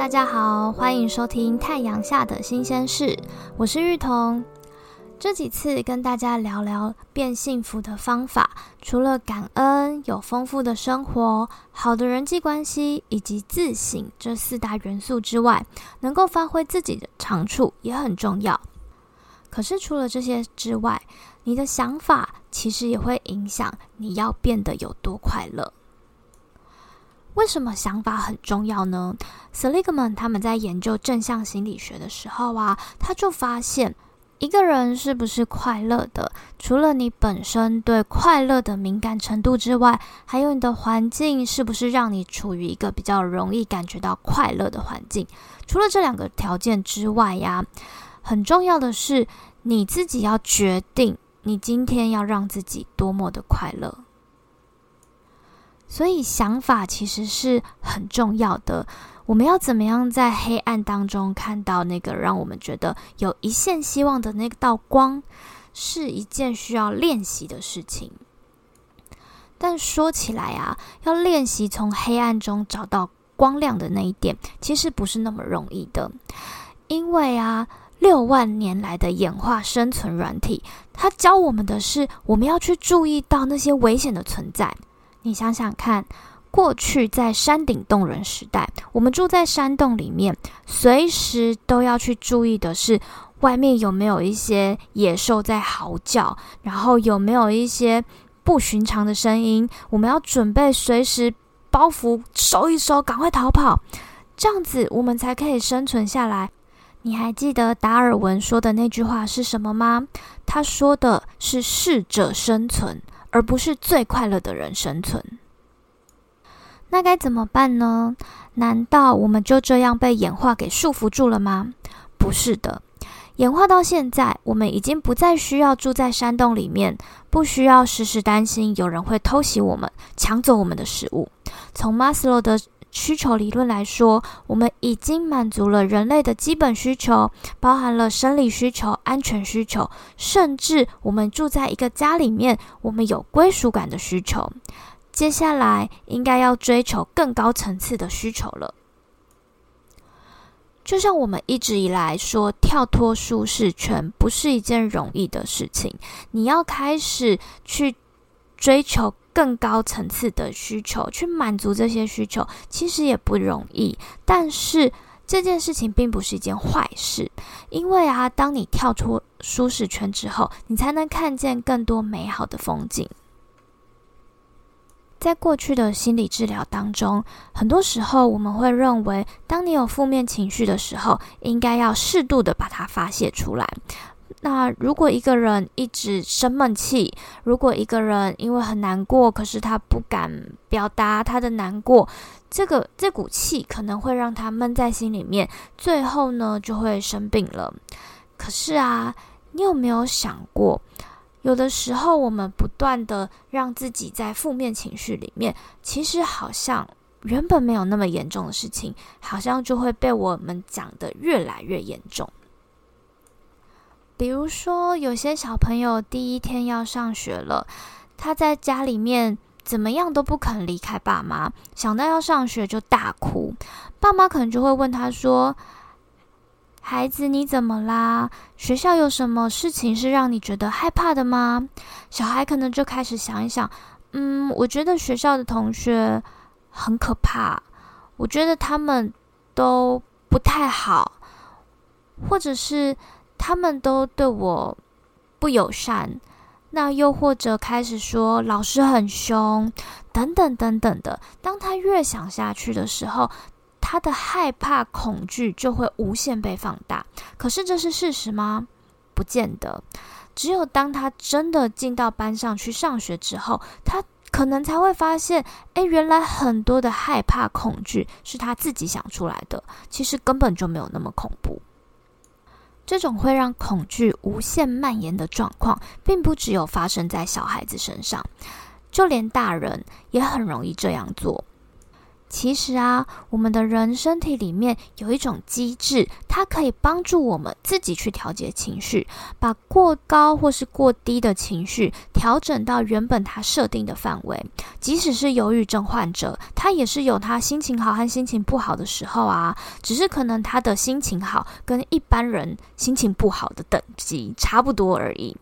大家好，欢迎收听太阳下的新鲜事，我是玉彤。这几次跟大家聊聊变幸福的方法，除了感恩、有丰富的生活、好的人际关系以及自省这四大元素之外，能够发挥自己的长处也很重要。可是除了这些之外，你的想法其实也会影响你要变得有多快乐。为什么想法很重要呢？Seligman 他们在研究正向心理学的时候啊，他就发现一个人是不是快乐的，除了你本身对快乐的敏感程度之外，还有你的环境是不是让你处于一个比较容易感觉到快乐的环境。除了这两个条件之外呀，很重要的是你自己要决定，你今天要让自己多么的快乐。所以想法其实是很重要的。我们要怎么样在黑暗当中看到那个让我们觉得有一线希望的那道光，是一件需要练习的事情。但说起来啊，要练习从黑暗中找到光亮的那一点，其实不是那么容易的。因为啊，六万年来的演化生存软体，它教我们的是，我们要去注意到那些危险的存在。你想想看，过去在山顶洞人时代，我们住在山洞里面，随时都要去注意的是，外面有没有一些野兽在嚎叫，然后有没有一些不寻常的声音。我们要准备随时包袱收一收，赶快逃跑，这样子我们才可以生存下来。你还记得达尔文说的那句话是什么吗？他说的是“适者生存”。而不是最快乐的人生存，那该怎么办呢？难道我们就这样被演化给束缚住了吗？不是的，演化到现在，我们已经不再需要住在山洞里面，不需要时时担心有人会偷袭我们、抢走我们的食物。从马斯洛的需求理论来说，我们已经满足了人类的基本需求，包含了生理需求、安全需求，甚至我们住在一个家里面，我们有归属感的需求。接下来应该要追求更高层次的需求了。就像我们一直以来说，跳脱舒适圈不是一件容易的事情，你要开始去追求。更高层次的需求，去满足这些需求，其实也不容易。但是这件事情并不是一件坏事，因为啊，当你跳出舒适圈之后，你才能看见更多美好的风景。在过去的心理治疗当中，很多时候我们会认为，当你有负面情绪的时候，应该要适度的把它发泄出来。那如果一个人一直生闷气，如果一个人因为很难过，可是他不敢表达他的难过，这个这股气可能会让他闷在心里面，最后呢就会生病了。可是啊，你有没有想过，有的时候我们不断的让自己在负面情绪里面，其实好像原本没有那么严重的事情，好像就会被我们讲的越来越严重。比如说，有些小朋友第一天要上学了，他在家里面怎么样都不肯离开爸妈，想到要上学就大哭。爸妈可能就会问他说：“孩子，你怎么啦？学校有什么事情是让你觉得害怕的吗？”小孩可能就开始想一想：“嗯，我觉得学校的同学很可怕，我觉得他们都不太好，或者是……”他们都对我不友善，那又或者开始说老师很凶，等等等等的。当他越想下去的时候，他的害怕、恐惧就会无限被放大。可是这是事实吗？不见得。只有当他真的进到班上去上学之后，他可能才会发现，诶，原来很多的害怕、恐惧是他自己想出来的，其实根本就没有那么恐怖。这种会让恐惧无限蔓延的状况，并不只有发生在小孩子身上，就连大人也很容易这样做。其实啊，我们的人身体里面有一种机制，它可以帮助我们自己去调节情绪，把过高或是过低的情绪调整到原本它设定的范围。即使是忧郁症患者，他也是有他心情好和心情不好的时候啊，只是可能他的心情好跟一般人心情不好的等级差不多而已。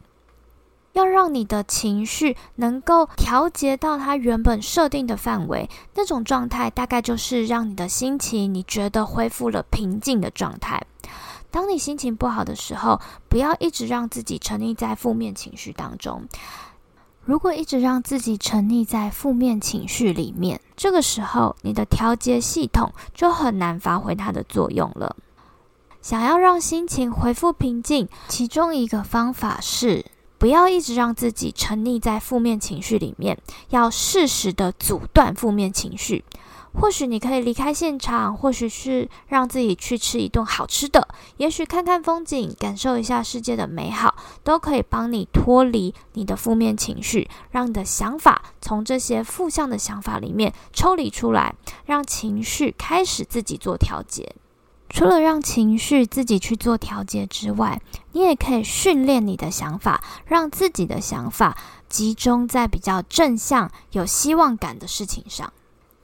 要让你的情绪能够调节到它原本设定的范围，那种状态大概就是让你的心情你觉得恢复了平静的状态。当你心情不好的时候，不要一直让自己沉溺在负面情绪当中。如果一直让自己沉溺在负面情绪里面，这个时候你的调节系统就很难发挥它的作用了。想要让心情恢复平静，其中一个方法是。不要一直让自己沉溺在负面情绪里面，要适时的阻断负面情绪。或许你可以离开现场，或许是让自己去吃一顿好吃的，也许看看风景，感受一下世界的美好，都可以帮你脱离你的负面情绪，让你的想法从这些负向的想法里面抽离出来，让情绪开始自己做调节。除了让情绪自己去做调节之外，你也可以训练你的想法，让自己的想法集中在比较正向、有希望感的事情上。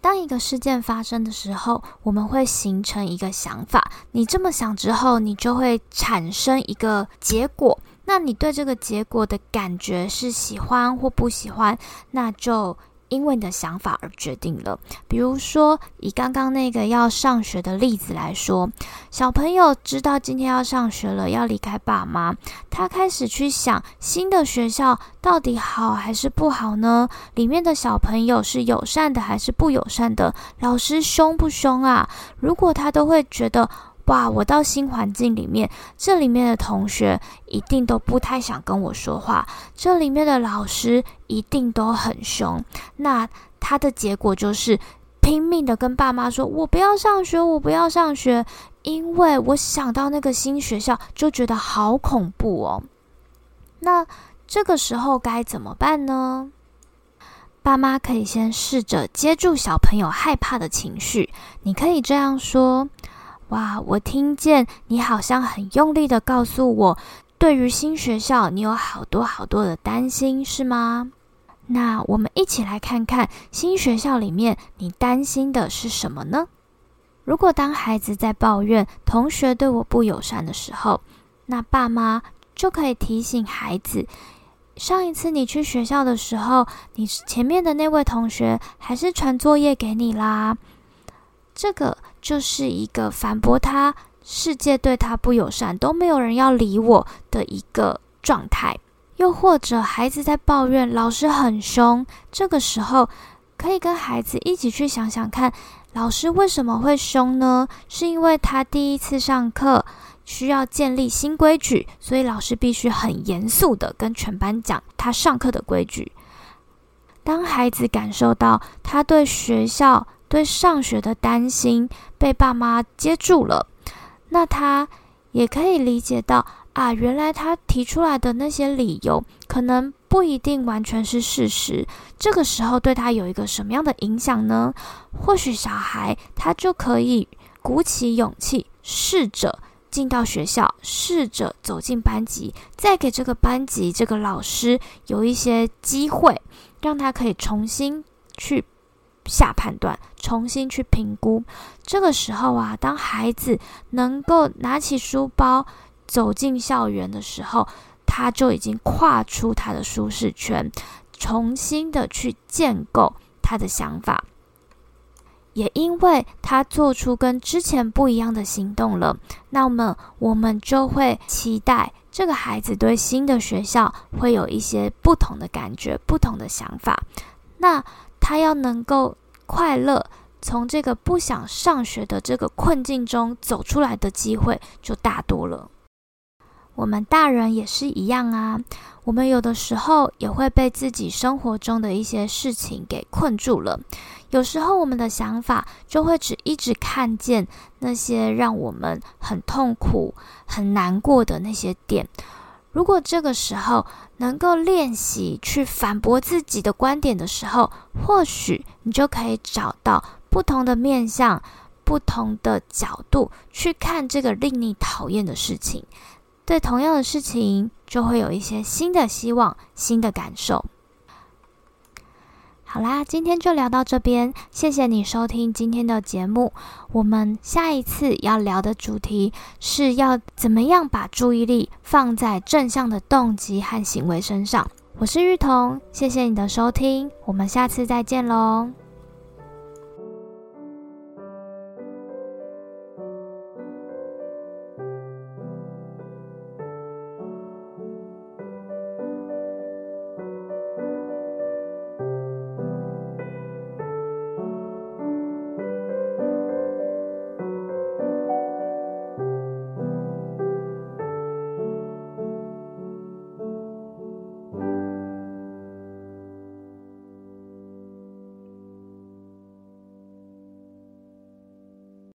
当一个事件发生的时候，我们会形成一个想法。你这么想之后，你就会产生一个结果。那你对这个结果的感觉是喜欢或不喜欢，那就。因为你的想法而决定了。比如说，以刚刚那个要上学的例子来说，小朋友知道今天要上学了，要离开爸妈，他开始去想新的学校到底好还是不好呢？里面的小朋友是友善的还是不友善的？老师凶不凶啊？如果他都会觉得。哇！我到新环境里面，这里面的同学一定都不太想跟我说话，这里面的老师一定都很凶。那他的结果就是拼命的跟爸妈说：“我不要上学，我不要上学，因为我想到那个新学校就觉得好恐怖哦。”那这个时候该怎么办呢？爸妈可以先试着接住小朋友害怕的情绪，你可以这样说。哇！我听见你好像很用力的告诉我，对于新学校，你有好多好多的担心，是吗？那我们一起来看看新学校里面你担心的是什么呢？如果当孩子在抱怨同学对我不友善的时候，那爸妈就可以提醒孩子：上一次你去学校的时候，你前面的那位同学还是传作业给你啦。这个就是一个反驳他世界对他不友善，都没有人要理我的一个状态。又或者孩子在抱怨老师很凶，这个时候可以跟孩子一起去想想看，老师为什么会凶呢？是因为他第一次上课需要建立新规矩，所以老师必须很严肃的跟全班讲他上课的规矩。当孩子感受到他对学校。对上学的担心被爸妈接住了，那他也可以理解到啊，原来他提出来的那些理由可能不一定完全是事实。这个时候对他有一个什么样的影响呢？或许小孩他就可以鼓起勇气，试着进到学校，试着走进班级，再给这个班级这个老师有一些机会，让他可以重新去。下判断，重新去评估。这个时候啊，当孩子能够拿起书包走进校园的时候，他就已经跨出他的舒适圈，重新的去建构他的想法。也因为他做出跟之前不一样的行动了，那么我们就会期待这个孩子对新的学校会有一些不同的感觉、不同的想法。那。他要能够快乐，从这个不想上学的这个困境中走出来的机会就大多了。我们大人也是一样啊，我们有的时候也会被自己生活中的一些事情给困住了。有时候我们的想法就会只一直看见那些让我们很痛苦、很难过的那些点。如果这个时候能够练习去反驳自己的观点的时候，或许你就可以找到不同的面向、不同的角度去看这个令你讨厌的事情，对同样的事情就会有一些新的希望、新的感受。好啦，今天就聊到这边，谢谢你收听今天的节目。我们下一次要聊的主题是要怎么样把注意力放在正向的动机和行为身上。我是玉彤，谢谢你的收听，我们下次再见喽。